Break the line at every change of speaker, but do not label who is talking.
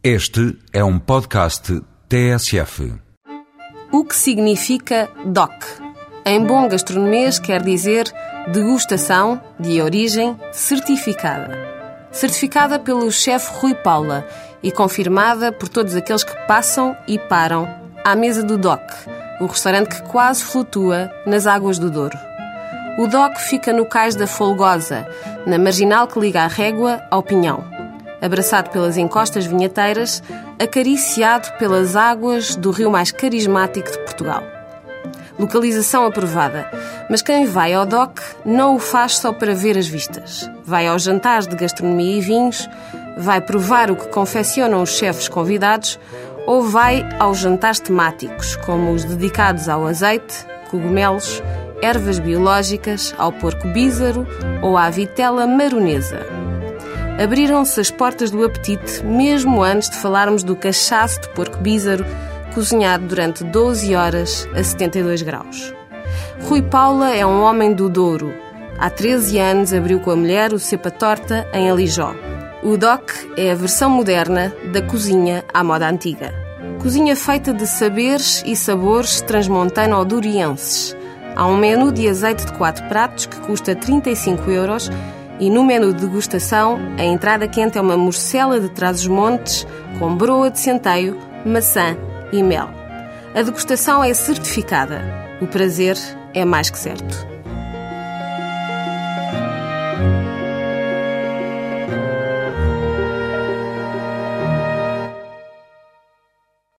Este é um podcast TSF.
O que significa DOC? Em bom gastronomês quer dizer degustação de origem certificada. Certificada pelo chefe Rui Paula e confirmada por todos aqueles que passam e param à mesa do DOC, o restaurante que quase flutua nas águas do Douro. O DOC fica no cais da Folgosa, na marginal que liga a Régua ao Pinhão abraçado pelas encostas vinheteiras, acariciado pelas águas do rio mais carismático de Portugal. Localização aprovada, mas quem vai ao DOC não o faz só para ver as vistas. Vai aos jantares de gastronomia e vinhos, vai provar o que confeccionam os chefes convidados ou vai aos jantares temáticos, como os dedicados ao azeite, cogumelos, ervas biológicas, ao porco bízaro ou à vitela maronesa abriram-se as portas do apetite mesmo antes de falarmos do cachaço de porco bízaro cozinhado durante 12 horas a 72 graus. Rui Paula é um homem do Douro. Há 13 anos abriu com a mulher o Cepa Torta em Alijó. O DOC é a versão moderna da cozinha à moda antiga. Cozinha feita de saberes e sabores transmontano-durienses. Há um menu de azeite de 4 pratos que custa 35 euros e no menu de degustação, a entrada quente é uma morcela de trás-os-montes com broa de centeio, maçã e mel. A degustação é certificada. O prazer é mais que certo.